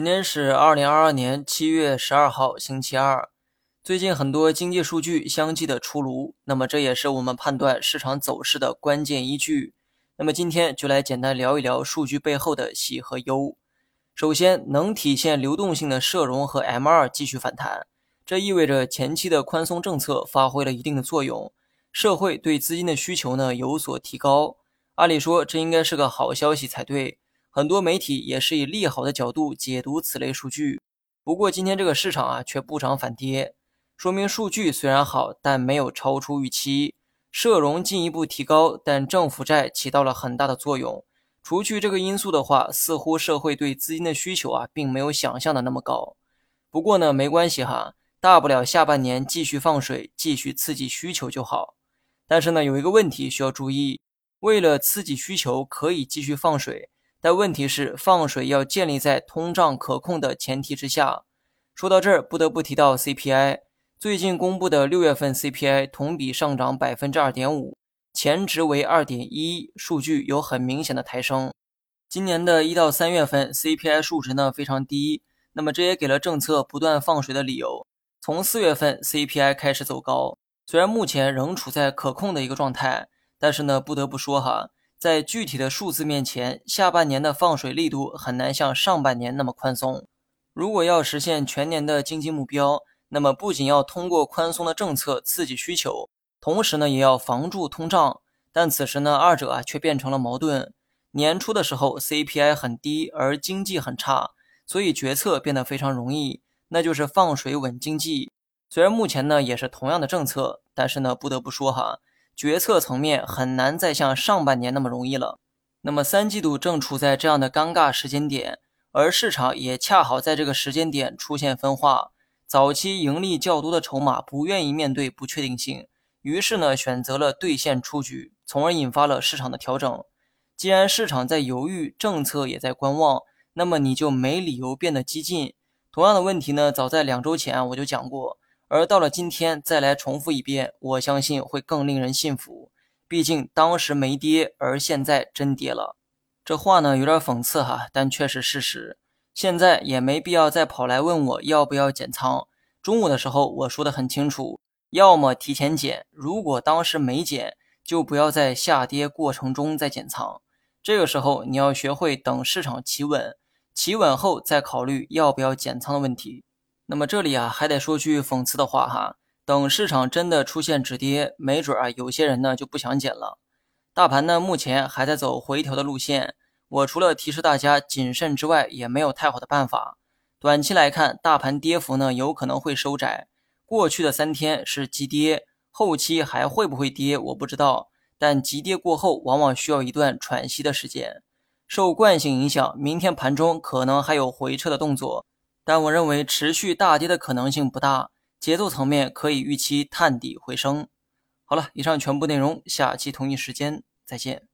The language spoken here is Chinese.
今天是二零二二年七月十二号，星期二。最近很多经济数据相继的出炉，那么这也是我们判断市场走势的关键依据。那么今天就来简单聊一聊数据背后的喜和忧。首先，能体现流动性的社融和 M2 继续反弹，这意味着前期的宽松政策发挥了一定的作用，社会对资金的需求呢有所提高。按理说，这应该是个好消息才对。很多媒体也是以利好的角度解读此类数据，不过今天这个市场啊却不涨反跌，说明数据虽然好，但没有超出预期。社融进一步提高，但政府债起到了很大的作用。除去这个因素的话，似乎社会对资金的需求啊并没有想象的那么高。不过呢，没关系哈，大不了下半年继续放水，继续刺激需求就好。但是呢，有一个问题需要注意，为了刺激需求，可以继续放水。但问题是，放水要建立在通胀可控的前提之下。说到这儿，不得不提到 CPI。最近公布的六月份 CPI 同比上涨百分之二点五，前值为二点一，数据有很明显的抬升。今年的一到三月份 CPI 数值呢非常低，那么这也给了政策不断放水的理由。从四月份 CPI 开始走高，虽然目前仍处在可控的一个状态，但是呢，不得不说哈。在具体的数字面前，下半年的放水力度很难像上半年那么宽松。如果要实现全年的经济目标，那么不仅要通过宽松的政策刺激需求，同时呢也要防住通胀。但此时呢，二者啊却变成了矛盾。年初的时候 CPI 很低，而经济很差，所以决策变得非常容易，那就是放水稳经济。虽然目前呢也是同样的政策，但是呢不得不说哈。决策层面很难再像上半年那么容易了。那么三季度正处在这样的尴尬时间点，而市场也恰好在这个时间点出现分化。早期盈利较多的筹码不愿意面对不确定性，于是呢选择了兑现出局，从而引发了市场的调整。既然市场在犹豫，政策也在观望，那么你就没理由变得激进。同样的问题呢，早在两周前我就讲过。而到了今天再来重复一遍，我相信会更令人信服。毕竟当时没跌，而现在真跌了。这话呢有点讽刺哈，但却是事实。现在也没必要再跑来问我要不要减仓。中午的时候我说的很清楚，要么提前减，如果当时没减，就不要在下跌过程中再减仓。这个时候你要学会等市场企稳，企稳后再考虑要不要减仓的问题。那么这里啊，还得说句讽刺的话哈，等市场真的出现止跌，没准啊，有些人呢就不想减了。大盘呢目前还在走回调的路线，我除了提示大家谨慎之外，也没有太好的办法。短期来看，大盘跌幅呢有可能会收窄。过去的三天是急跌，后期还会不会跌我不知道，但急跌过后往往需要一段喘息的时间。受惯性影响，明天盘中可能还有回撤的动作。但我认为持续大跌的可能性不大，节奏层面可以预期探底回升。好了，以上全部内容，下期同一时间再见。